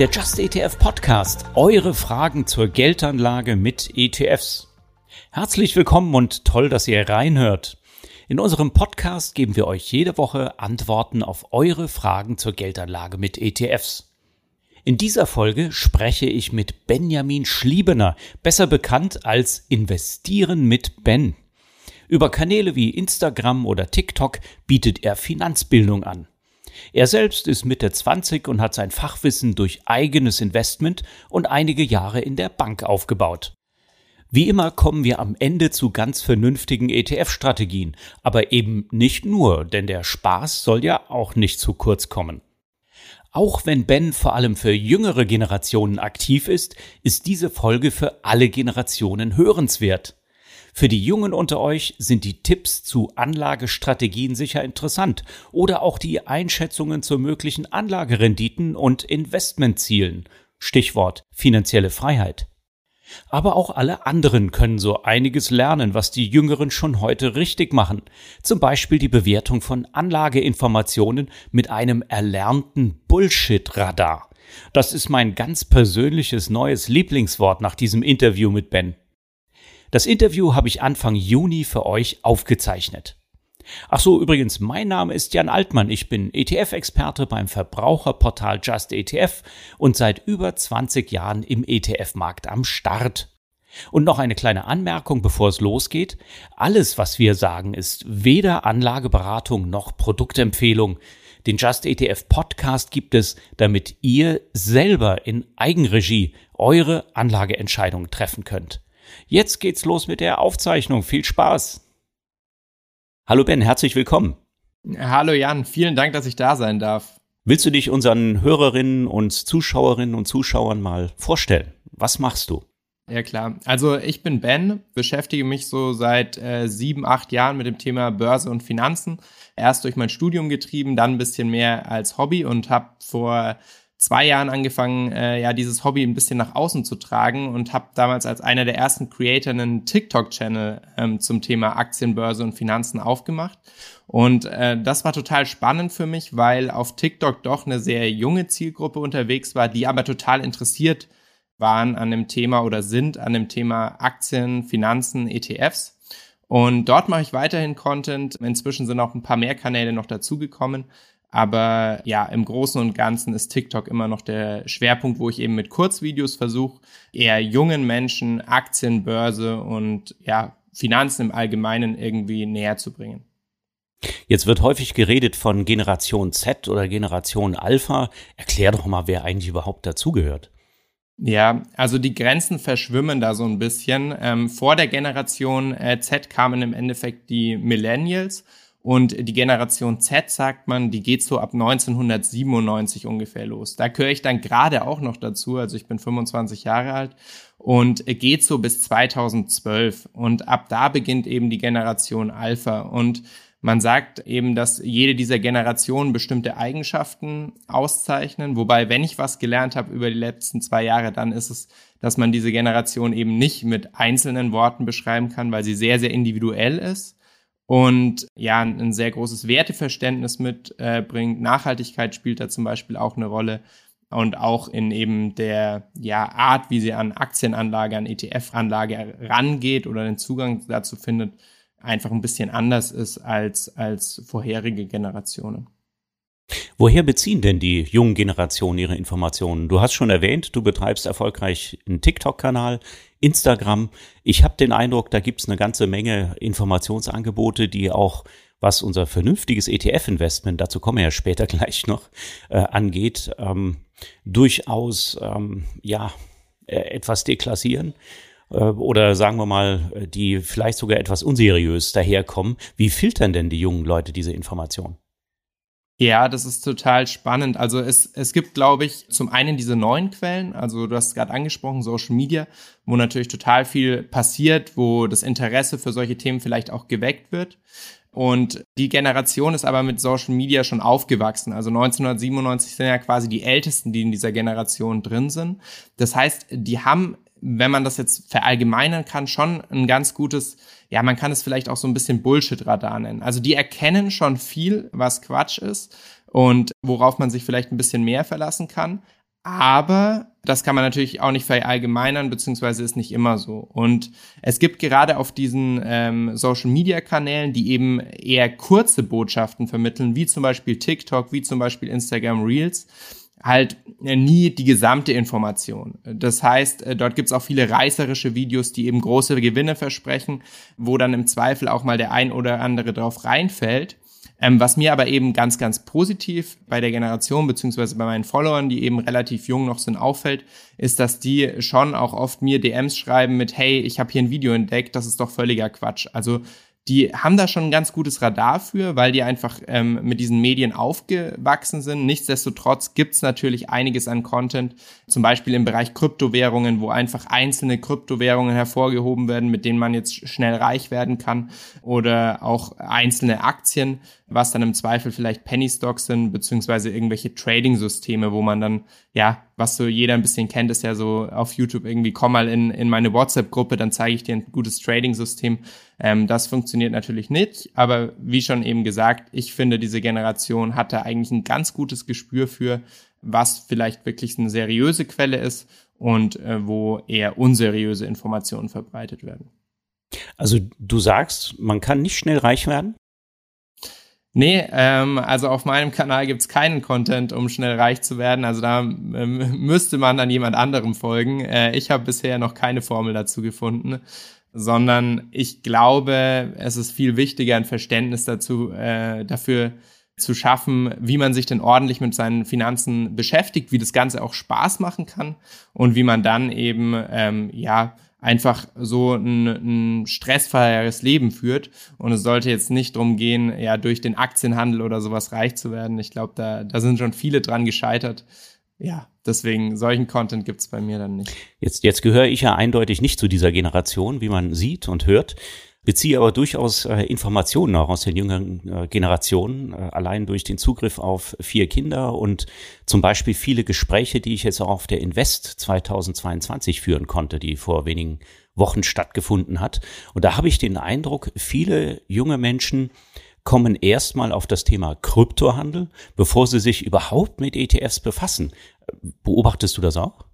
Der Just ETF Podcast. Eure Fragen zur Geldanlage mit ETFs. Herzlich willkommen und toll, dass ihr reinhört. In unserem Podcast geben wir euch jede Woche Antworten auf eure Fragen zur Geldanlage mit ETFs. In dieser Folge spreche ich mit Benjamin Schliebener, besser bekannt als Investieren mit Ben. Über Kanäle wie Instagram oder TikTok bietet er Finanzbildung an. Er selbst ist Mitte 20 und hat sein Fachwissen durch eigenes Investment und einige Jahre in der Bank aufgebaut. Wie immer kommen wir am Ende zu ganz vernünftigen ETF-Strategien, aber eben nicht nur, denn der Spaß soll ja auch nicht zu kurz kommen. Auch wenn Ben vor allem für jüngere Generationen aktiv ist, ist diese Folge für alle Generationen hörenswert. Für die Jungen unter euch sind die Tipps zu Anlagestrategien sicher interessant oder auch die Einschätzungen zu möglichen Anlagerenditen und Investmentzielen. Stichwort finanzielle Freiheit. Aber auch alle anderen können so einiges lernen, was die Jüngeren schon heute richtig machen. Zum Beispiel die Bewertung von Anlageinformationen mit einem erlernten Bullshit-Radar. Das ist mein ganz persönliches neues Lieblingswort nach diesem Interview mit Ben. Das Interview habe ich Anfang Juni für euch aufgezeichnet. Ach so, übrigens, mein Name ist Jan Altmann. Ich bin ETF-Experte beim Verbraucherportal Just ETF und seit über 20 Jahren im ETF-Markt am Start. Und noch eine kleine Anmerkung, bevor es losgeht. Alles, was wir sagen, ist weder Anlageberatung noch Produktempfehlung. Den Just ETF Podcast gibt es, damit ihr selber in Eigenregie eure Anlageentscheidungen treffen könnt. Jetzt geht's los mit der Aufzeichnung. Viel Spaß! Hallo Ben, herzlich willkommen. Hallo Jan, vielen Dank, dass ich da sein darf. Willst du dich unseren Hörerinnen und Zuschauerinnen und Zuschauern mal vorstellen? Was machst du? Ja klar. Also ich bin Ben, beschäftige mich so seit äh, sieben, acht Jahren mit dem Thema Börse und Finanzen. Erst durch mein Studium getrieben, dann ein bisschen mehr als Hobby und habe vor zwei Jahren angefangen, äh, ja, dieses Hobby ein bisschen nach außen zu tragen und habe damals als einer der ersten Creator einen TikTok-Channel ähm, zum Thema Aktienbörse und Finanzen aufgemacht. Und äh, das war total spannend für mich, weil auf TikTok doch eine sehr junge Zielgruppe unterwegs war, die aber total interessiert waren an dem Thema oder sind an dem Thema Aktien, Finanzen, ETFs. Und dort mache ich weiterhin Content. Inzwischen sind auch ein paar mehr Kanäle noch dazugekommen. Aber ja, im Großen und Ganzen ist TikTok immer noch der Schwerpunkt, wo ich eben mit Kurzvideos versuche, eher jungen Menschen Aktien, Börse und ja, Finanzen im Allgemeinen irgendwie näher zu bringen. Jetzt wird häufig geredet von Generation Z oder Generation Alpha. Erklär doch mal, wer eigentlich überhaupt dazugehört. Ja, also die Grenzen verschwimmen da so ein bisschen. Ähm, vor der Generation äh, Z kamen im Endeffekt die Millennials und die Generation Z, sagt man, die geht so ab 1997 ungefähr los. Da gehöre ich dann gerade auch noch dazu. Also ich bin 25 Jahre alt und geht so bis 2012. Und ab da beginnt eben die Generation Alpha. Und man sagt eben, dass jede dieser Generationen bestimmte Eigenschaften auszeichnen. Wobei, wenn ich was gelernt habe über die letzten zwei Jahre, dann ist es, dass man diese Generation eben nicht mit einzelnen Worten beschreiben kann, weil sie sehr, sehr individuell ist und ja, ein sehr großes Werteverständnis mitbringt. Äh, Nachhaltigkeit spielt da zum Beispiel auch eine Rolle und auch in eben der ja, Art, wie sie an Aktienanlage, an ETF-Anlage rangeht oder den Zugang dazu findet, einfach ein bisschen anders ist als, als vorherige Generationen. Woher beziehen denn die jungen Generationen ihre Informationen? Du hast schon erwähnt, du betreibst erfolgreich einen TikTok-Kanal, Instagram. Ich habe den Eindruck, da gibt es eine ganze Menge Informationsangebote, die auch, was unser vernünftiges ETF-Investment, dazu kommen wir ja später gleich noch, äh, angeht, ähm, durchaus ähm, ja äh, etwas deklassieren äh, oder sagen wir mal, die vielleicht sogar etwas unseriös daherkommen. Wie filtern denn die jungen Leute diese Informationen? Ja, das ist total spannend. Also es, es gibt, glaube ich, zum einen diese neuen Quellen, also du hast gerade angesprochen, Social Media, wo natürlich total viel passiert, wo das Interesse für solche Themen vielleicht auch geweckt wird. Und die Generation ist aber mit Social Media schon aufgewachsen. Also 1997 sind ja quasi die Ältesten, die in dieser Generation drin sind. Das heißt, die haben, wenn man das jetzt verallgemeinern kann, schon ein ganz gutes ja, man kann es vielleicht auch so ein bisschen Bullshit-Radar nennen. Also die erkennen schon viel, was Quatsch ist und worauf man sich vielleicht ein bisschen mehr verlassen kann. Aber das kann man natürlich auch nicht verallgemeinern, beziehungsweise ist nicht immer so. Und es gibt gerade auf diesen ähm, Social-Media-Kanälen, die eben eher kurze Botschaften vermitteln, wie zum Beispiel TikTok, wie zum Beispiel Instagram Reels, halt nie die gesamte Information. Das heißt, äh, dort gibt's auch viele reißerische Videos, die eben große Gewinne versprechen, wo dann im Zweifel auch mal der ein oder andere drauf reinfällt. Ähm, was mir aber eben ganz, ganz positiv bei der Generation beziehungsweise bei meinen Followern, die eben relativ jung noch sind, auffällt, ist, dass die schon auch oft mir DMs schreiben mit, hey, ich habe hier ein Video entdeckt, das ist doch völliger Quatsch. Also die haben da schon ein ganz gutes Radar für, weil die einfach ähm, mit diesen Medien aufgewachsen sind. Nichtsdestotrotz gibt's natürlich einiges an Content, zum Beispiel im Bereich Kryptowährungen, wo einfach einzelne Kryptowährungen hervorgehoben werden, mit denen man jetzt schnell reich werden kann, oder auch einzelne Aktien, was dann im Zweifel vielleicht Penny Stocks sind, beziehungsweise irgendwelche Trading-Systeme, wo man dann, ja, was so jeder ein bisschen kennt, ist ja so auf YouTube irgendwie, komm mal in, in meine WhatsApp-Gruppe, dann zeige ich dir ein gutes Trading-System. Ähm, das funktioniert natürlich nicht, aber wie schon eben gesagt, ich finde, diese Generation hat da eigentlich ein ganz gutes Gespür für, was vielleicht wirklich eine seriöse Quelle ist und äh, wo eher unseriöse Informationen verbreitet werden. Also du sagst, man kann nicht schnell reich werden? Nee, ähm, also auf meinem Kanal gibt's keinen Content, um schnell reich zu werden. Also da ähm, müsste man dann jemand anderem folgen. Äh, ich habe bisher noch keine Formel dazu gefunden, sondern ich glaube, es ist viel wichtiger, ein Verständnis dazu äh, dafür zu schaffen, wie man sich denn ordentlich mit seinen Finanzen beschäftigt, wie das Ganze auch Spaß machen kann und wie man dann eben ähm, ja einfach so ein, ein stressfreieres Leben führt. Und es sollte jetzt nicht darum gehen, ja, durch den Aktienhandel oder sowas reich zu werden. Ich glaube, da, da sind schon viele dran gescheitert. Ja, deswegen solchen Content gibt's bei mir dann nicht. Jetzt, jetzt gehöre ich ja eindeutig nicht zu dieser Generation, wie man sieht und hört beziehe aber durchaus äh, Informationen auch aus den jüngeren äh, Generationen, äh, allein durch den Zugriff auf vier Kinder und zum Beispiel viele Gespräche, die ich jetzt auch auf der Invest 2022 führen konnte, die vor wenigen Wochen stattgefunden hat. Und da habe ich den Eindruck, viele junge Menschen kommen erstmal auf das Thema Kryptohandel, bevor sie sich überhaupt mit ETFs befassen. Beobachtest du das auch?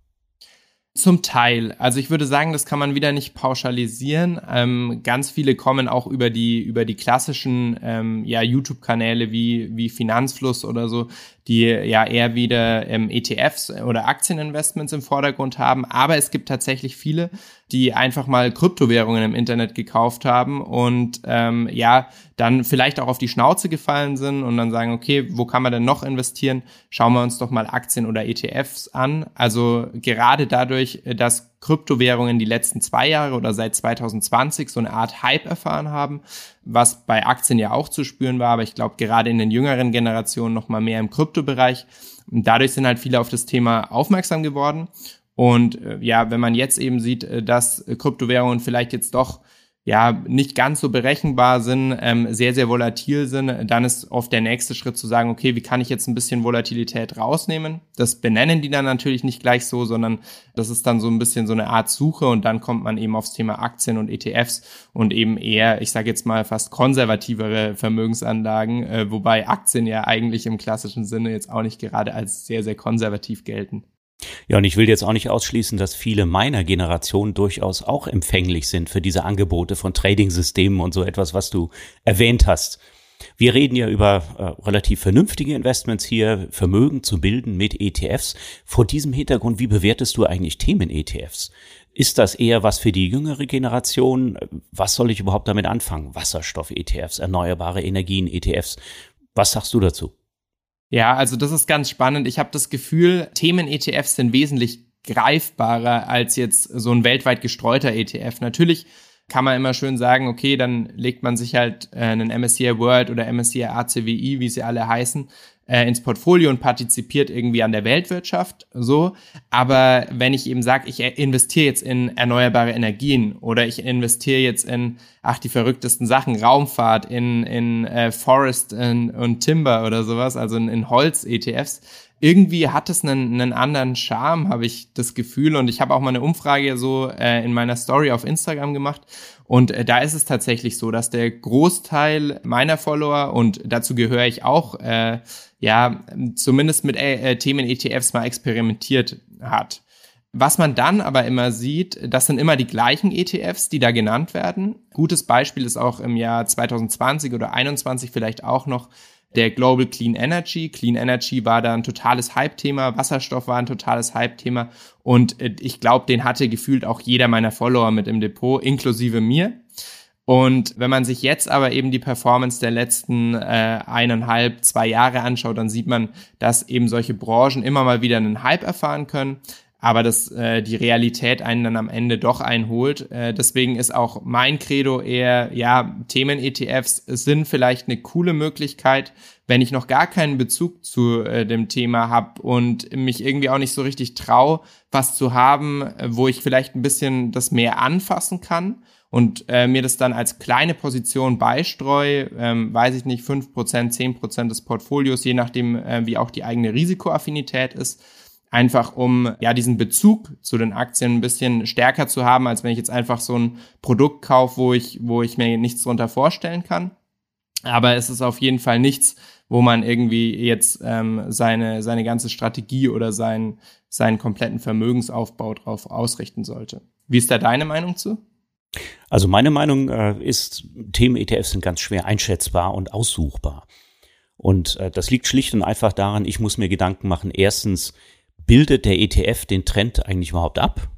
Zum Teil. Also ich würde sagen, das kann man wieder nicht pauschalisieren. Ähm, ganz viele kommen auch über die über die klassischen ähm, ja, YouTube-Kanäle wie wie Finanzfluss oder so, die ja eher wieder ähm, ETFs oder Aktieninvestments im Vordergrund haben. Aber es gibt tatsächlich viele, die einfach mal Kryptowährungen im Internet gekauft haben und ähm, ja, dann vielleicht auch auf die Schnauze gefallen sind und dann sagen, okay, wo kann man denn noch investieren? Schauen wir uns doch mal Aktien oder ETFs an. Also gerade dadurch, dass Kryptowährungen die letzten zwei Jahre oder seit 2020 so eine Art Hype erfahren haben, was bei Aktien ja auch zu spüren war, aber ich glaube gerade in den jüngeren Generationen noch mal mehr im Kryptobereich. Und dadurch sind halt viele auf das Thema aufmerksam geworden und äh, ja, wenn man jetzt eben sieht, äh, dass Kryptowährungen vielleicht jetzt doch ja nicht ganz so berechenbar sind, ähm, sehr, sehr volatil sind, dann ist oft der nächste Schritt zu sagen, okay, wie kann ich jetzt ein bisschen Volatilität rausnehmen? Das benennen die dann natürlich nicht gleich so, sondern das ist dann so ein bisschen so eine Art Suche und dann kommt man eben aufs Thema Aktien und ETFs und eben eher, ich sage jetzt mal, fast konservativere Vermögensanlagen, äh, wobei Aktien ja eigentlich im klassischen Sinne jetzt auch nicht gerade als sehr, sehr konservativ gelten. Ja, und ich will jetzt auch nicht ausschließen, dass viele meiner Generation durchaus auch empfänglich sind für diese Angebote von Trading-Systemen und so etwas, was du erwähnt hast. Wir reden ja über äh, relativ vernünftige Investments hier, Vermögen zu bilden mit ETFs. Vor diesem Hintergrund, wie bewertest du eigentlich Themen-ETFs? Ist das eher was für die jüngere Generation? Was soll ich überhaupt damit anfangen? Wasserstoff-ETFs, erneuerbare Energien-ETFs. Was sagst du dazu? Ja, also das ist ganz spannend. Ich habe das Gefühl, Themen-ETFs sind wesentlich greifbarer als jetzt so ein weltweit gestreuter ETF. Natürlich kann man immer schön sagen, okay, dann legt man sich halt äh, einen MSCI World oder MSCI ACWI, wie sie alle heißen, äh, ins Portfolio und partizipiert irgendwie an der Weltwirtschaft, so. Aber wenn ich eben sage, ich investiere jetzt in erneuerbare Energien oder ich investiere jetzt in, ach, die verrücktesten Sachen, Raumfahrt, in, in äh, Forest in, und Timber oder sowas, also in, in Holz-ETFs, irgendwie hat es einen, einen anderen Charme, habe ich das Gefühl. Und ich habe auch mal eine Umfrage so äh, in meiner Story auf Instagram gemacht. Und äh, da ist es tatsächlich so, dass der Großteil meiner Follower, und dazu gehöre ich auch, äh, ja, zumindest mit äh, Themen ETFs mal experimentiert hat. Was man dann aber immer sieht, das sind immer die gleichen ETFs, die da genannt werden. Gutes Beispiel ist auch im Jahr 2020 oder 2021 vielleicht auch noch der Global Clean Energy. Clean Energy war da ein totales Hype-Thema, Wasserstoff war ein totales Hype-Thema und äh, ich glaube, den hatte gefühlt auch jeder meiner Follower mit im Depot, inklusive mir. Und wenn man sich jetzt aber eben die Performance der letzten äh, eineinhalb, zwei Jahre anschaut, dann sieht man, dass eben solche Branchen immer mal wieder einen Hype erfahren können aber dass äh, die Realität einen dann am Ende doch einholt. Äh, deswegen ist auch mein Credo eher, ja, Themen-ETFs sind vielleicht eine coole Möglichkeit, wenn ich noch gar keinen Bezug zu äh, dem Thema habe und mich irgendwie auch nicht so richtig traue, was zu haben, äh, wo ich vielleicht ein bisschen das mehr anfassen kann und äh, mir das dann als kleine Position beistreue, ähm, weiß ich nicht, fünf Prozent, zehn Prozent des Portfolios, je nachdem, äh, wie auch die eigene Risikoaffinität ist einfach um ja diesen Bezug zu den Aktien ein bisschen stärker zu haben, als wenn ich jetzt einfach so ein Produkt kaufe, wo ich, wo ich mir nichts drunter vorstellen kann. Aber es ist auf jeden Fall nichts, wo man irgendwie jetzt ähm, seine, seine ganze Strategie oder seinen, seinen kompletten Vermögensaufbau drauf ausrichten sollte. Wie ist da deine Meinung zu? Also meine Meinung äh, ist, Themen-ETFs sind ganz schwer einschätzbar und aussuchbar. Und äh, das liegt schlicht und einfach daran, ich muss mir Gedanken machen, erstens, bildet der ETF den Trend eigentlich überhaupt ab,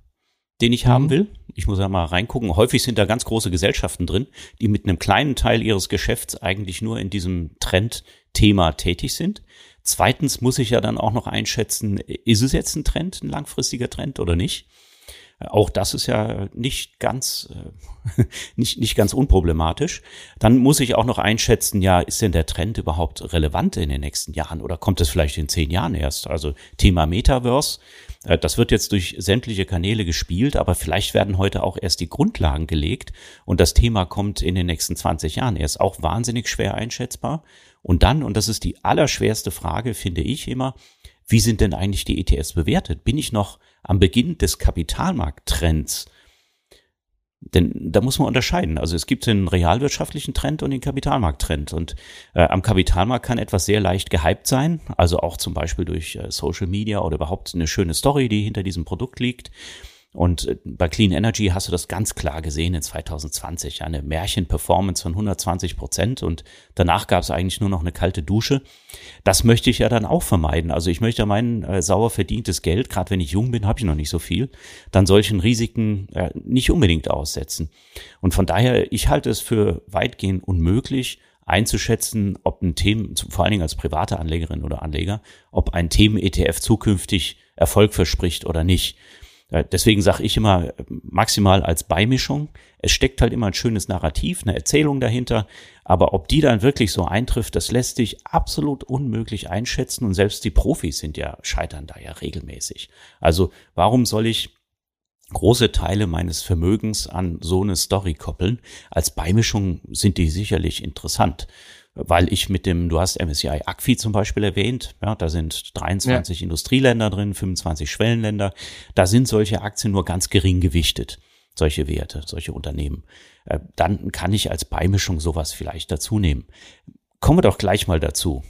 den ich mhm. haben will? Ich muss ja mal reingucken. Häufig sind da ganz große Gesellschaften drin, die mit einem kleinen Teil ihres Geschäfts eigentlich nur in diesem Trendthema tätig sind. Zweitens muss ich ja dann auch noch einschätzen, ist es jetzt ein Trend, ein langfristiger Trend oder nicht? Auch das ist ja nicht ganz, äh, nicht, nicht ganz unproblematisch. Dann muss ich auch noch einschätzen, ja, ist denn der Trend überhaupt relevant in den nächsten Jahren oder kommt es vielleicht in zehn Jahren erst? Also Thema Metaverse, äh, das wird jetzt durch sämtliche Kanäle gespielt, aber vielleicht werden heute auch erst die Grundlagen gelegt und das Thema kommt in den nächsten 20 Jahren erst. Auch wahnsinnig schwer einschätzbar. Und dann, und das ist die allerschwerste Frage, finde ich immer, wie sind denn eigentlich die ETFs bewertet? Bin ich noch am Beginn des Kapitalmarkttrends? Denn da muss man unterscheiden. Also es gibt den realwirtschaftlichen Trend und den Kapitalmarkttrend. Und äh, am Kapitalmarkt kann etwas sehr leicht gehypt sein, also auch zum Beispiel durch äh, Social Media oder überhaupt eine schöne Story, die hinter diesem Produkt liegt. Und äh, bei Clean Energy hast du das ganz klar gesehen in 2020. Eine Märchen-Performance von 120 Prozent und danach gab es eigentlich nur noch eine kalte Dusche. Das möchte ich ja dann auch vermeiden. Also ich möchte mein äh, sauer verdientes Geld, gerade wenn ich jung bin, habe ich noch nicht so viel, dann solchen Risiken äh, nicht unbedingt aussetzen. Und von daher, ich halte es für weitgehend unmöglich, einzuschätzen, ob ein Themen, vor allen Dingen als private Anlegerin oder Anleger, ob ein Themen-ETF zukünftig Erfolg verspricht oder nicht. Deswegen sage ich immer maximal als Beimischung. Es steckt halt immer ein schönes Narrativ, eine Erzählung dahinter. Aber ob die dann wirklich so eintrifft, das lässt sich absolut unmöglich einschätzen. Und selbst die Profis sind ja, scheitern da ja regelmäßig. Also warum soll ich große Teile meines Vermögens an so eine Story koppeln? Als Beimischung sind die sicherlich interessant weil ich mit dem, du hast MSCI ACFI zum Beispiel erwähnt, ja, da sind 23 ja. Industrieländer drin, 25 Schwellenländer, da sind solche Aktien nur ganz gering gewichtet, solche Werte, solche Unternehmen. Äh, dann kann ich als Beimischung sowas vielleicht dazu nehmen. Kommen wir doch gleich mal dazu.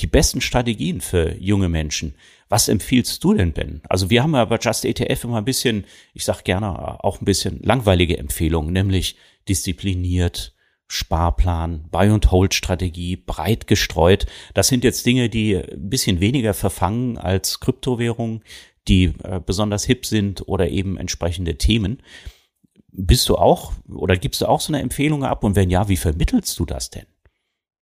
Die besten Strategien für junge Menschen. Was empfiehlst du denn, Ben? Also wir haben ja bei Just ETF immer ein bisschen, ich sag gerne auch ein bisschen langweilige Empfehlungen, nämlich diszipliniert, Sparplan, Buy-and-Hold-Strategie, breit gestreut. Das sind jetzt Dinge, die ein bisschen weniger verfangen als Kryptowährungen, die äh, besonders hip sind oder eben entsprechende Themen. Bist du auch oder gibst du auch so eine Empfehlung ab? Und wenn ja, wie vermittelst du das denn?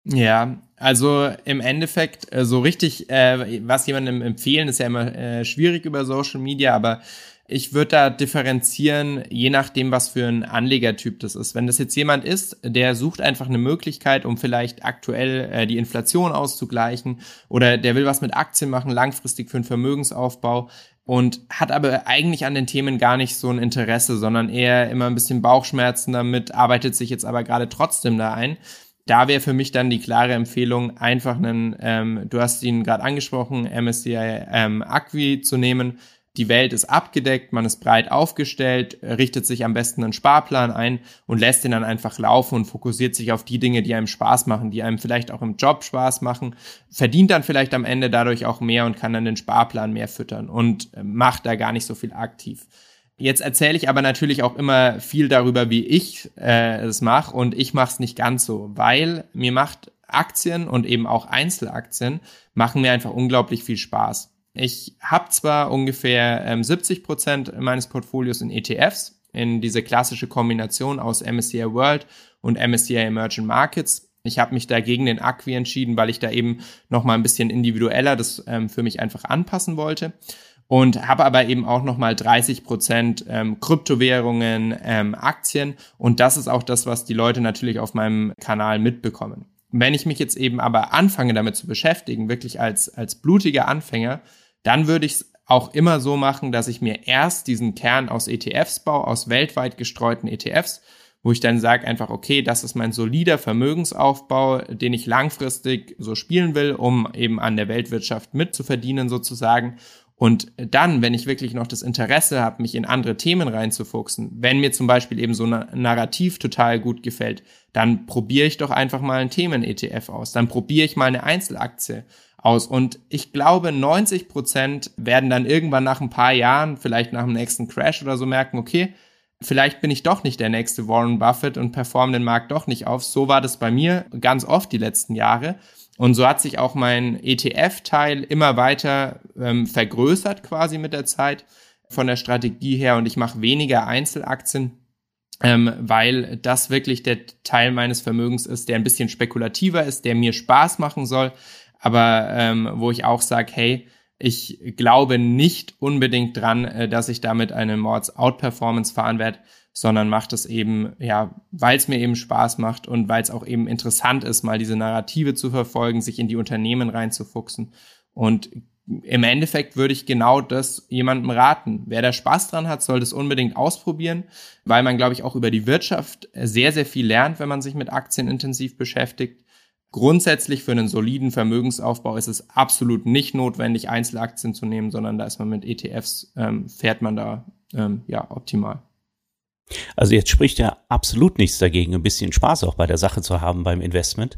Ja, also im Endeffekt äh, so richtig, äh, was jemandem empfehlen, ist ja immer äh, schwierig über Social Media, aber ich würde da differenzieren, je nachdem, was für ein Anlegertyp das ist. Wenn das jetzt jemand ist, der sucht einfach eine Möglichkeit, um vielleicht aktuell äh, die Inflation auszugleichen oder der will was mit Aktien machen, langfristig für einen Vermögensaufbau und hat aber eigentlich an den Themen gar nicht so ein Interesse, sondern eher immer ein bisschen Bauchschmerzen damit, arbeitet sich jetzt aber gerade trotzdem da ein da wäre für mich dann die klare Empfehlung, einfach einen, ähm, du hast ihn gerade angesprochen, MSCI ähm, Acqui zu nehmen. Die Welt ist abgedeckt, man ist breit aufgestellt, richtet sich am besten einen Sparplan ein und lässt ihn dann einfach laufen und fokussiert sich auf die Dinge, die einem Spaß machen, die einem vielleicht auch im Job Spaß machen, verdient dann vielleicht am Ende dadurch auch mehr und kann dann den Sparplan mehr füttern und äh, macht da gar nicht so viel aktiv. Jetzt erzähle ich aber natürlich auch immer viel darüber, wie ich äh, es mache und ich mache es nicht ganz so, weil mir macht Aktien und eben auch Einzelaktien machen mir einfach unglaublich viel Spaß. Ich habe zwar ungefähr ähm, 70 Prozent meines Portfolios in ETFs, in diese klassische Kombination aus MSCI World und MSCI Emerging Markets. Ich habe mich dagegen den Acqui entschieden, weil ich da eben noch mal ein bisschen individueller das ähm, für mich einfach anpassen wollte und habe aber eben auch nochmal 30 Prozent ähm, Kryptowährungen, ähm, Aktien und das ist auch das, was die Leute natürlich auf meinem Kanal mitbekommen. Wenn ich mich jetzt eben aber anfange damit zu beschäftigen, wirklich als, als blutiger Anfänger, dann würde ich es auch immer so machen, dass ich mir erst diesen Kern aus ETFs baue, aus weltweit gestreuten ETFs, wo ich dann sage einfach, okay, das ist mein solider Vermögensaufbau, den ich langfristig so spielen will, um eben an der Weltwirtschaft mitzuverdienen sozusagen. Und dann, wenn ich wirklich noch das Interesse habe, mich in andere Themen reinzufuchsen, wenn mir zum Beispiel eben so ein Narrativ total gut gefällt, dann probiere ich doch einfach mal einen Themen-ETF aus. Dann probiere ich mal eine Einzelaktie aus. Und ich glaube, 90 Prozent werden dann irgendwann nach ein paar Jahren, vielleicht nach dem nächsten Crash oder so merken, okay, vielleicht bin ich doch nicht der nächste Warren Buffett und performe den Markt doch nicht auf. So war das bei mir ganz oft die letzten Jahre. Und so hat sich auch mein ETF-Teil immer weiter ähm, vergrößert quasi mit der Zeit von der Strategie her und ich mache weniger Einzelaktien, ähm, weil das wirklich der Teil meines Vermögens ist, der ein bisschen spekulativer ist, der mir Spaß machen soll, aber ähm, wo ich auch sage, hey, ich glaube nicht unbedingt dran, äh, dass ich damit eine Mords Outperformance fahren werde, sondern macht es eben, ja, weil es mir eben Spaß macht und weil es auch eben interessant ist, mal diese Narrative zu verfolgen, sich in die Unternehmen reinzufuchsen. Und im Endeffekt würde ich genau das jemandem raten. Wer da Spaß dran hat, soll das unbedingt ausprobieren, weil man, glaube ich, auch über die Wirtschaft sehr, sehr viel lernt, wenn man sich mit Aktien intensiv beschäftigt. Grundsätzlich für einen soliden Vermögensaufbau ist es absolut nicht notwendig, Einzelaktien zu nehmen, sondern da ist man mit ETFs, ähm, fährt man da ähm, ja optimal. Also jetzt spricht ja absolut nichts dagegen, ein bisschen Spaß auch bei der Sache zu haben beim Investment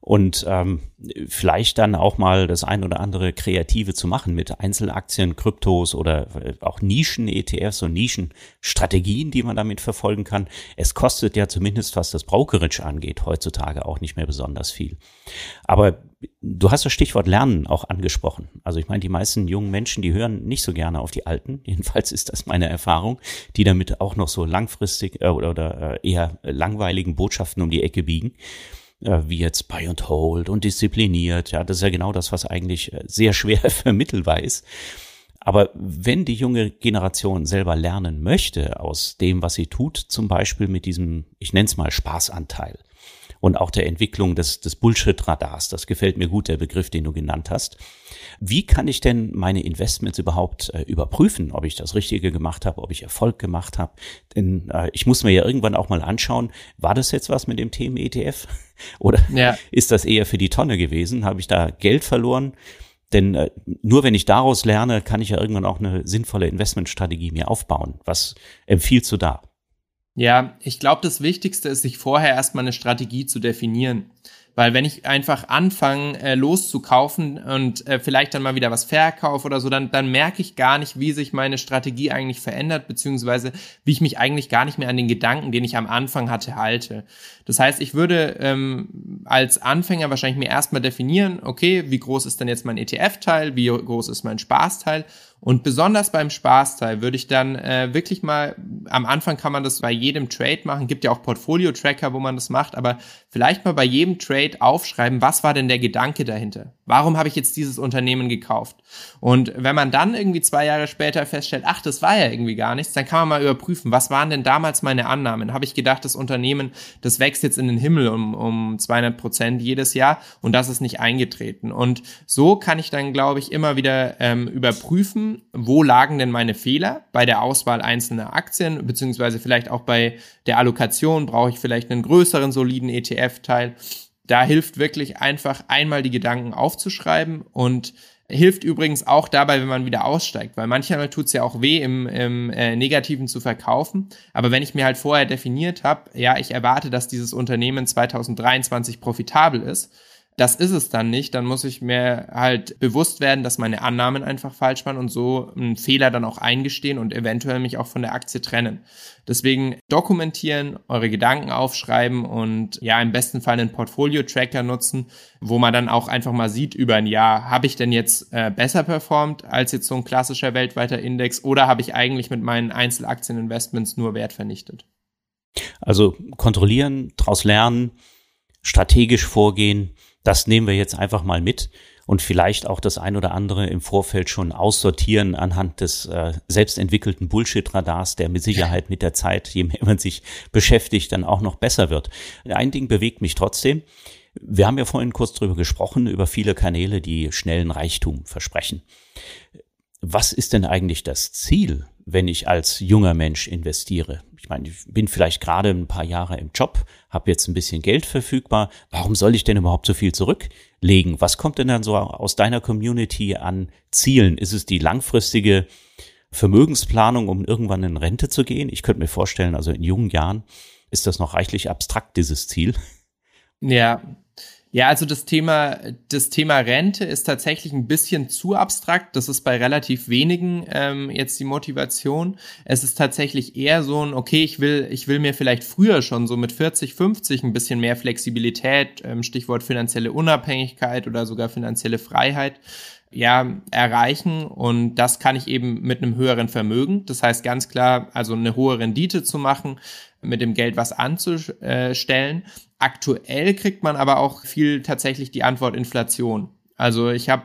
und ähm, vielleicht dann auch mal das ein oder andere Kreative zu machen mit Einzelaktien, Kryptos oder äh, auch Nischen-ETFs und Nischenstrategien, die man damit verfolgen kann. Es kostet ja zumindest, was das Brokerage angeht, heutzutage auch nicht mehr besonders viel. Aber du hast das Stichwort Lernen auch angesprochen. Also ich meine, die meisten jungen Menschen, die hören nicht so gerne auf die Alten. Jedenfalls ist das meine Erfahrung, die damit auch noch so langfristig äh, oder, oder äh, eher langweiligen Botschaften um die Ecke biegen wie jetzt Buy and Hold und diszipliniert. Ja, das ist ja genau das, was eigentlich äh, sehr schwer vermittelbar ist. Aber wenn die junge Generation selber lernen möchte aus dem, was sie tut, zum Beispiel mit diesem, ich nenne es mal Spaßanteil, und auch der Entwicklung des, des Bullshit-Radars. Das gefällt mir gut, der Begriff, den du genannt hast. Wie kann ich denn meine Investments überhaupt äh, überprüfen, ob ich das Richtige gemacht habe, ob ich Erfolg gemacht habe? Denn äh, ich muss mir ja irgendwann auch mal anschauen, war das jetzt was mit dem Themen ETF? Oder ja. ist das eher für die Tonne gewesen? Habe ich da Geld verloren? Denn äh, nur wenn ich daraus lerne, kann ich ja irgendwann auch eine sinnvolle Investmentstrategie mir aufbauen. Was empfiehlst du da? Ja, ich glaube, das Wichtigste ist, sich vorher erstmal eine Strategie zu definieren. Weil wenn ich einfach anfange, äh, loszukaufen und äh, vielleicht dann mal wieder was verkaufe oder so, dann, dann merke ich gar nicht, wie sich meine Strategie eigentlich verändert, beziehungsweise wie ich mich eigentlich gar nicht mehr an den Gedanken, den ich am Anfang hatte, halte. Das heißt, ich würde ähm, als Anfänger wahrscheinlich mir erstmal definieren, okay, wie groß ist denn jetzt mein ETF-Teil, wie groß ist mein Spaßteil und besonders beim Spaßteil würde ich dann äh, wirklich mal, am Anfang kann man das bei jedem Trade machen, gibt ja auch Portfolio-Tracker, wo man das macht, aber vielleicht mal bei jedem Trade aufschreiben, was war denn der Gedanke dahinter? Warum habe ich jetzt dieses Unternehmen gekauft? Und wenn man dann irgendwie zwei Jahre später feststellt, ach, das war ja irgendwie gar nichts, dann kann man mal überprüfen, was waren denn damals meine Annahmen? Habe ich gedacht, das Unternehmen, das wächst jetzt in den Himmel um, um 200 Prozent jedes Jahr und das ist nicht eingetreten. Und so kann ich dann, glaube ich, immer wieder ähm, überprüfen, wo lagen denn meine Fehler bei der Auswahl einzelner Aktien, beziehungsweise vielleicht auch bei der Allokation, brauche ich vielleicht einen größeren, soliden ETF-Teil. da hilft wirklich einfach einmal die Gedanken aufzuschreiben und hilft übrigens auch dabei, wenn man wieder aussteigt, weil manchmal tut es ja auch weh, im, im äh, Negativen zu verkaufen. Aber wenn ich mir halt vorher definiert habe, ja, ich erwarte, dass dieses Unternehmen 2023 profitabel ist, das ist es dann nicht, dann muss ich mir halt bewusst werden, dass meine Annahmen einfach falsch waren und so einen Fehler dann auch eingestehen und eventuell mich auch von der Aktie trennen. Deswegen dokumentieren, eure Gedanken aufschreiben und ja, im besten Fall einen Portfolio-Tracker nutzen, wo man dann auch einfach mal sieht über ein Jahr, habe ich denn jetzt äh, besser performt als jetzt so ein klassischer weltweiter Index oder habe ich eigentlich mit meinen Einzelaktieninvestments nur Wert vernichtet? Also kontrollieren, daraus lernen, strategisch vorgehen, das nehmen wir jetzt einfach mal mit und vielleicht auch das ein oder andere im Vorfeld schon aussortieren anhand des äh, selbstentwickelten Bullshit-Radars, der mit Sicherheit mit der Zeit, je mehr man sich beschäftigt, dann auch noch besser wird. Ein Ding bewegt mich trotzdem. Wir haben ja vorhin kurz drüber gesprochen, über viele Kanäle, die schnellen Reichtum versprechen. Was ist denn eigentlich das Ziel wenn ich als junger Mensch investiere. Ich meine, ich bin vielleicht gerade ein paar Jahre im Job, habe jetzt ein bisschen Geld verfügbar. Warum soll ich denn überhaupt so viel zurücklegen? Was kommt denn dann so aus deiner Community an Zielen? Ist es die langfristige Vermögensplanung, um irgendwann in Rente zu gehen? Ich könnte mir vorstellen, also in jungen Jahren ist das noch reichlich abstrakt, dieses Ziel. Ja, ja, also das Thema, das Thema Rente ist tatsächlich ein bisschen zu abstrakt. Das ist bei relativ wenigen ähm, jetzt die Motivation. Es ist tatsächlich eher so ein, okay, ich will, ich will mir vielleicht früher schon so mit 40, 50 ein bisschen mehr Flexibilität, ähm, Stichwort finanzielle Unabhängigkeit oder sogar finanzielle Freiheit ja, erreichen und das kann ich eben mit einem höheren Vermögen. Das heißt ganz klar, also eine hohe Rendite zu machen, mit dem Geld was anzustellen. Aktuell kriegt man aber auch viel tatsächlich die Antwort Inflation. Also ich habe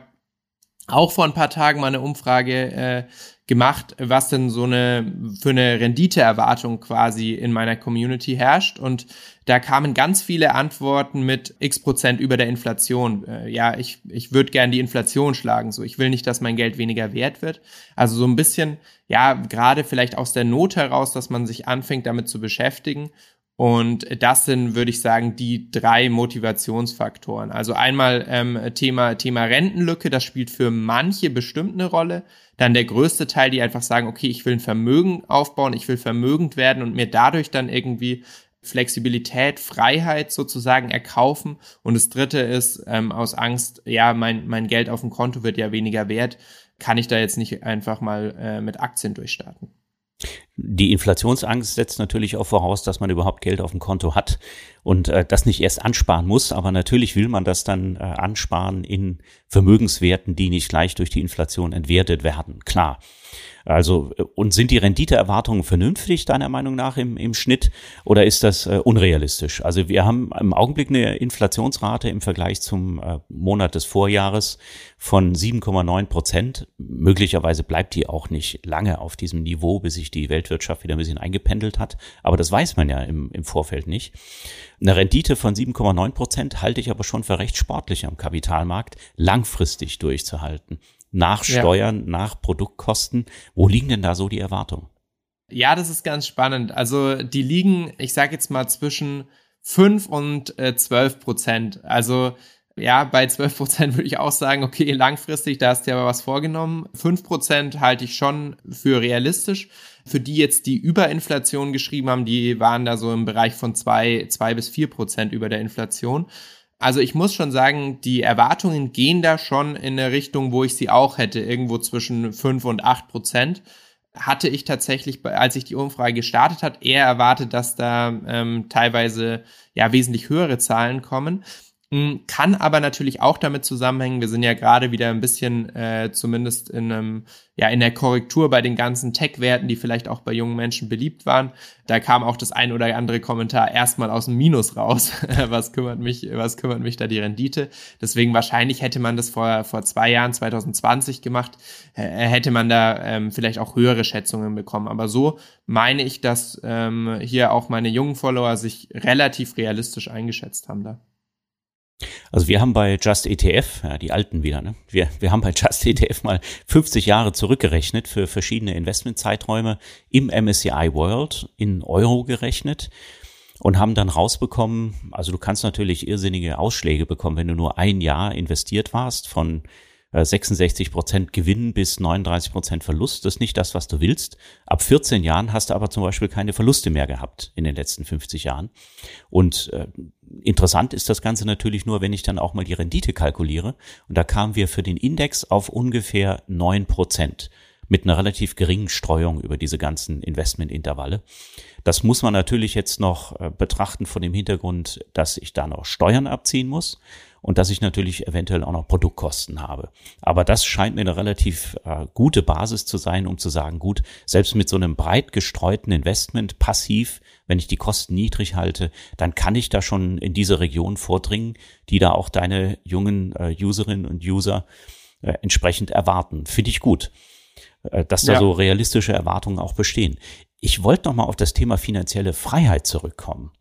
auch vor ein paar Tagen mal eine Umfrage äh, gemacht, was denn so eine für eine Renditeerwartung quasi in meiner Community herrscht. Und da kamen ganz viele Antworten mit x Prozent über der Inflation. Äh, ja, ich, ich würde gern die Inflation schlagen. So, ich will nicht, dass mein Geld weniger wert wird. Also so ein bisschen, ja, gerade vielleicht aus der Not heraus, dass man sich anfängt, damit zu beschäftigen und das sind, würde ich sagen, die drei Motivationsfaktoren. Also einmal ähm, Thema, Thema Rentenlücke, das spielt für manche bestimmt eine Rolle. Dann der größte Teil, die einfach sagen, okay, ich will ein Vermögen aufbauen, ich will vermögend werden und mir dadurch dann irgendwie Flexibilität, Freiheit sozusagen erkaufen. Und das dritte ist ähm, aus Angst, ja, mein, mein Geld auf dem Konto wird ja weniger wert, kann ich da jetzt nicht einfach mal äh, mit Aktien durchstarten. Die Inflationsangst setzt natürlich auch voraus, dass man überhaupt Geld auf dem Konto hat und äh, das nicht erst ansparen muss, aber natürlich will man das dann äh, ansparen in Vermögenswerten, die nicht gleich durch die Inflation entwertet werden. Klar. Also, äh, und sind die Renditeerwartungen vernünftig, deiner Meinung nach, im, im Schnitt, oder ist das äh, unrealistisch? Also, wir haben im Augenblick eine Inflationsrate im Vergleich zum äh, Monat des Vorjahres von 7,9 Prozent. Möglicherweise bleibt die auch nicht lange auf diesem Niveau, bis sich die Weltwirtschaft wieder ein bisschen eingependelt hat. Aber das weiß man ja im, im Vorfeld nicht. Eine Rendite von 7,9 Prozent halte ich aber schon für recht sportlich am Kapitalmarkt, langfristig durchzuhalten nach Steuern, ja. nach Produktkosten. Wo liegen denn da so die Erwartungen? Ja, das ist ganz spannend. Also die liegen, ich sage jetzt mal, zwischen 5 und äh, 12 Prozent. Also ja, bei 12 Prozent würde ich auch sagen, okay, langfristig, da hast du aber was vorgenommen. 5 Prozent halte ich schon für realistisch. Für die jetzt, die über Inflation geschrieben haben, die waren da so im Bereich von 2, 2 bis 4 Prozent über der Inflation. Also ich muss schon sagen, die Erwartungen gehen da schon in eine Richtung, wo ich sie auch hätte, irgendwo zwischen 5 und 8 Prozent. Hatte ich tatsächlich, als ich die Umfrage gestartet hat, eher erwartet, dass da ähm, teilweise ja wesentlich höhere Zahlen kommen. Hm, kann aber natürlich auch damit zusammenhängen, wir sind ja gerade wieder ein bisschen äh, zumindest in einem, ja, in der Korrektur bei den ganzen Tech-Werten, die vielleicht auch bei jungen Menschen beliebt waren. Da kam auch das ein oder andere Kommentar erstmal aus dem Minus raus. was kümmert mich, was kümmert mich da die Rendite? Deswegen wahrscheinlich hätte man das vor, vor zwei Jahren, 2020 gemacht, äh, hätte man da ähm, vielleicht auch höhere Schätzungen bekommen. Aber so meine ich, dass ähm, hier auch meine jungen Follower sich relativ realistisch eingeschätzt haben da. Also wir haben bei Just ETF, ja, die alten wieder, ne? Wir, wir haben bei Just ETF mal 50 Jahre zurückgerechnet für verschiedene Investmentzeiträume im MSCI World in Euro gerechnet. und haben dann rausbekommen, also du kannst natürlich irrsinnige Ausschläge bekommen, wenn du nur ein Jahr investiert warst von 66 äh, Prozent Gewinn bis 39 Prozent Verlust. Das ist nicht das, was du willst. Ab 14 Jahren hast du aber zum Beispiel keine Verluste mehr gehabt in den letzten 50 Jahren. Und äh, interessant ist das Ganze natürlich nur, wenn ich dann auch mal die Rendite kalkuliere. Und da kamen wir für den Index auf ungefähr 9 Prozent mit einer relativ geringen Streuung über diese ganzen Investmentintervalle. Das muss man natürlich jetzt noch äh, betrachten von dem Hintergrund, dass ich da noch Steuern abziehen muss und dass ich natürlich eventuell auch noch Produktkosten habe. Aber das scheint mir eine relativ äh, gute Basis zu sein, um zu sagen, gut, selbst mit so einem breit gestreuten Investment passiv, wenn ich die Kosten niedrig halte, dann kann ich da schon in diese Region vordringen, die da auch deine jungen äh, Userinnen und User äh, entsprechend erwarten. Finde ich gut äh, dass da ja. so realistische Erwartungen auch bestehen. Ich wollte noch mal auf das Thema finanzielle Freiheit zurückkommen.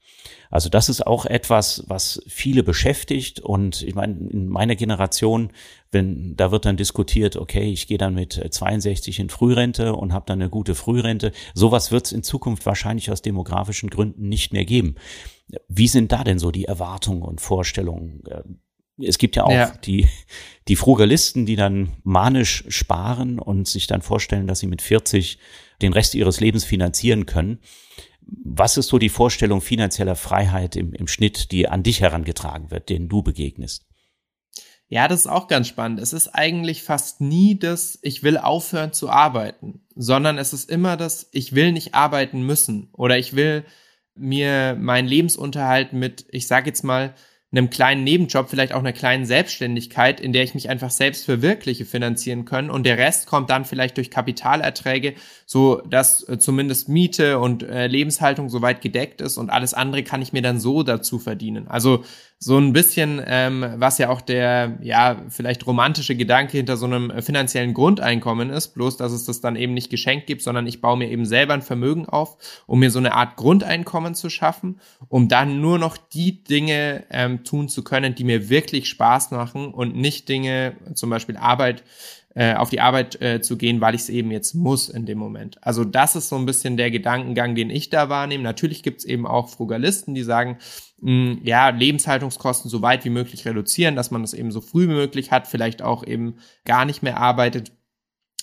Also das ist auch etwas, was viele beschäftigt und ich meine, in meiner Generation, wenn da wird dann diskutiert, okay, ich gehe dann mit 62 in Frührente und habe dann eine gute Frührente. Sowas wird es in Zukunft wahrscheinlich aus demografischen Gründen nicht mehr geben. Wie sind da denn so die Erwartungen und Vorstellungen? Es gibt ja auch ja. die, die Frugalisten, die dann manisch sparen und sich dann vorstellen, dass sie mit 40 den Rest ihres Lebens finanzieren können. Was ist so die Vorstellung finanzieller Freiheit im, im Schnitt, die an dich herangetragen wird, denen du begegnest? Ja, das ist auch ganz spannend. Es ist eigentlich fast nie das, ich will aufhören zu arbeiten, sondern es ist immer das, ich will nicht arbeiten müssen oder ich will mir meinen Lebensunterhalt mit, ich sage jetzt mal, einem kleinen Nebenjob, vielleicht auch einer kleinen Selbstständigkeit, in der ich mich einfach selbst verwirkliche, finanzieren können. Und der Rest kommt dann vielleicht durch Kapitalerträge, so dass äh, zumindest Miete und äh, Lebenshaltung soweit gedeckt ist und alles andere kann ich mir dann so dazu verdienen. Also so ein bisschen, ähm, was ja auch der, ja, vielleicht romantische Gedanke hinter so einem finanziellen Grundeinkommen ist, bloß dass es das dann eben nicht geschenkt gibt, sondern ich baue mir eben selber ein Vermögen auf, um mir so eine Art Grundeinkommen zu schaffen, um dann nur noch die Dinge ähm, tun zu können, die mir wirklich Spaß machen und nicht Dinge, zum Beispiel Arbeit, äh, auf die Arbeit äh, zu gehen, weil ich es eben jetzt muss in dem Moment. Also das ist so ein bisschen der Gedankengang, den ich da wahrnehme. Natürlich gibt es eben auch Frugalisten, die sagen, mh, hm, ja, Lebenshaltungskosten so weit wie möglich reduzieren, dass man das eben so früh wie möglich hat, vielleicht auch eben gar nicht mehr arbeitet.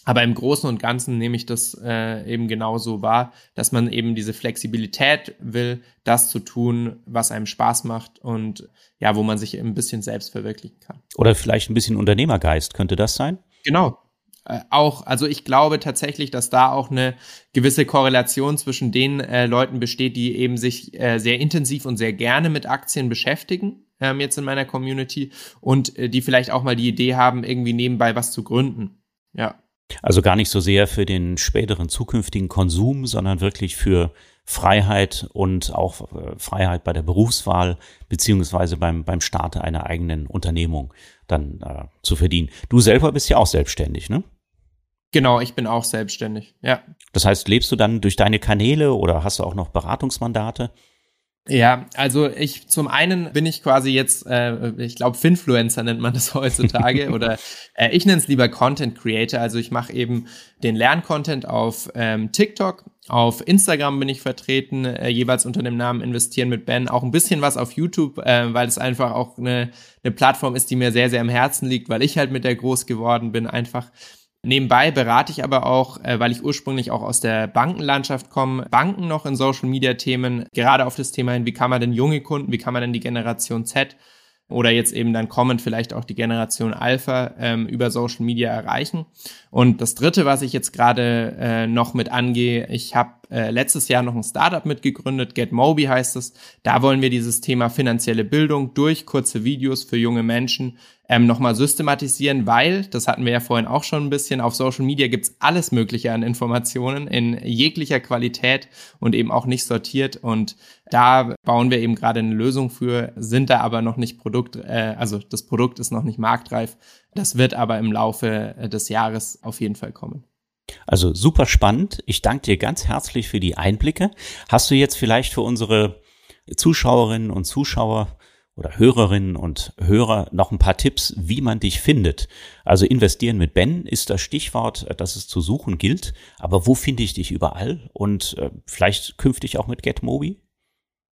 Aber im Großen und Ganzen nehme ich das äh, eben genauso wahr, dass man eben diese Flexibilität will, das zu tun, was einem Spaß macht und ja, wo man sich ein bisschen selbst verwirklichen kann. Oder vielleicht ein bisschen Unternehmergeist, könnte das sein? Genau. Äh, auch, also ich glaube tatsächlich, dass da auch eine gewisse Korrelation zwischen den äh, Leuten besteht, die eben sich äh, sehr intensiv und sehr gerne mit Aktien beschäftigen, ähm, jetzt in meiner Community, und äh, die vielleicht auch mal die Idee haben, irgendwie nebenbei was zu gründen. Ja. Also gar nicht so sehr für den späteren zukünftigen Konsum, sondern wirklich für Freiheit und auch äh, Freiheit bei der Berufswahl beziehungsweise beim, beim Start einer eigenen Unternehmung dann äh, zu verdienen. Du selber bist ja auch selbstständig, ne? Genau, ich bin auch selbstständig, ja. Das heißt, lebst du dann durch deine Kanäle oder hast du auch noch Beratungsmandate? Ja, also ich zum einen bin ich quasi jetzt, äh, ich glaube, Finfluencer nennt man das heutzutage oder äh, ich nenne es lieber Content Creator. Also ich mache eben den Lerncontent auf ähm, TikTok, auf Instagram bin ich vertreten, äh, jeweils unter dem Namen Investieren mit Ben, auch ein bisschen was auf YouTube, äh, weil es einfach auch eine, eine Plattform ist, die mir sehr, sehr am Herzen liegt, weil ich halt mit der groß geworden bin, einfach Nebenbei berate ich aber auch, äh, weil ich ursprünglich auch aus der Bankenlandschaft komme, Banken noch in Social Media Themen, gerade auf das Thema hin, wie kann man denn junge Kunden, wie kann man denn die Generation Z oder jetzt eben dann kommend vielleicht auch die Generation Alpha ähm, über Social Media erreichen. Und das Dritte, was ich jetzt gerade äh, noch mit angehe, ich habe äh, letztes Jahr noch ein Startup mitgegründet, GetMobi heißt es. Da wollen wir dieses Thema finanzielle Bildung durch kurze Videos für junge Menschen ähm, nochmal systematisieren, weil, das hatten wir ja vorhin auch schon ein bisschen, auf Social Media gibt's alles Mögliche an Informationen in jeglicher Qualität und eben auch nicht sortiert. Und da bauen wir eben gerade eine Lösung für, sind da aber noch nicht Produkt, äh, also das Produkt ist noch nicht marktreif. Das wird aber im Laufe äh, des Jahres auf jeden Fall kommen. Also super spannend. Ich danke dir ganz herzlich für die Einblicke. Hast du jetzt vielleicht für unsere Zuschauerinnen und Zuschauer oder Hörerinnen und Hörer noch ein paar Tipps, wie man dich findet. Also investieren mit Ben ist das Stichwort, das es zu suchen gilt. Aber wo finde ich dich überall? Und äh, vielleicht künftig auch mit GetMobi?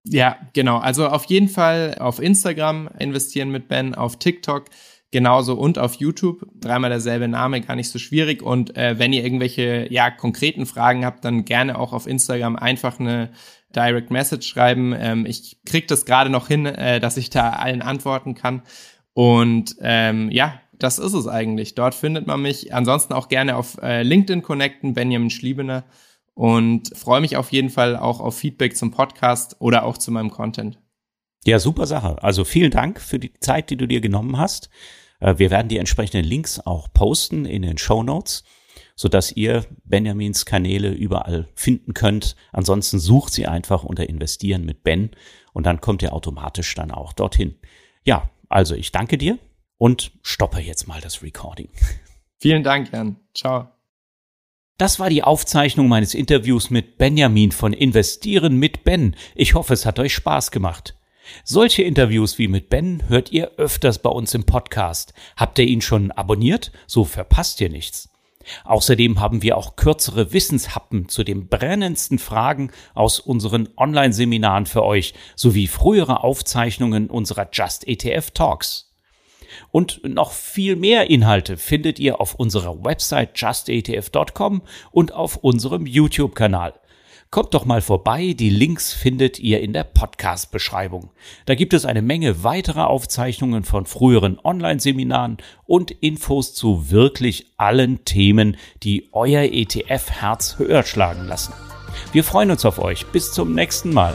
Ja, genau. Also auf jeden Fall auf Instagram investieren mit Ben, auf TikTok genauso und auf YouTube. Dreimal derselbe Name, gar nicht so schwierig. Und äh, wenn ihr irgendwelche ja konkreten Fragen habt, dann gerne auch auf Instagram einfach eine Direct Message schreiben. Ähm, ich krieg das gerade noch hin, äh, dass ich da allen antworten kann. Und ähm, ja, das ist es eigentlich. Dort findet man mich. Ansonsten auch gerne auf äh, LinkedIn connecten, Benjamin Schliebener. Und freue mich auf jeden Fall auch auf Feedback zum Podcast oder auch zu meinem Content. Ja, super Sache. Also vielen Dank für die Zeit, die du dir genommen hast. Äh, wir werden die entsprechenden Links auch posten in den Show Notes, sodass ihr Benjamins Kanäle überall finden könnt. Ansonsten sucht sie einfach unter Investieren mit Ben und dann kommt ihr automatisch dann auch dorthin. Ja, also ich danke dir und stoppe jetzt mal das Recording. Vielen Dank, Jan. Ciao. Das war die Aufzeichnung meines Interviews mit Benjamin von Investieren mit Ben. Ich hoffe, es hat euch Spaß gemacht. Solche Interviews wie mit Ben hört ihr öfters bei uns im Podcast. Habt ihr ihn schon abonniert? So verpasst ihr nichts. Außerdem haben wir auch kürzere Wissenshappen zu den brennendsten Fragen aus unseren Online-Seminaren für euch sowie frühere Aufzeichnungen unserer Just ETF Talks. Und noch viel mehr Inhalte findet ihr auf unserer Website justetf.com und auf unserem YouTube-Kanal. Kommt doch mal vorbei, die Links findet ihr in der Podcast-Beschreibung. Da gibt es eine Menge weiterer Aufzeichnungen von früheren Online-Seminaren und Infos zu wirklich allen Themen, die euer ETF-Herz höher schlagen lassen. Wir freuen uns auf euch. Bis zum nächsten Mal.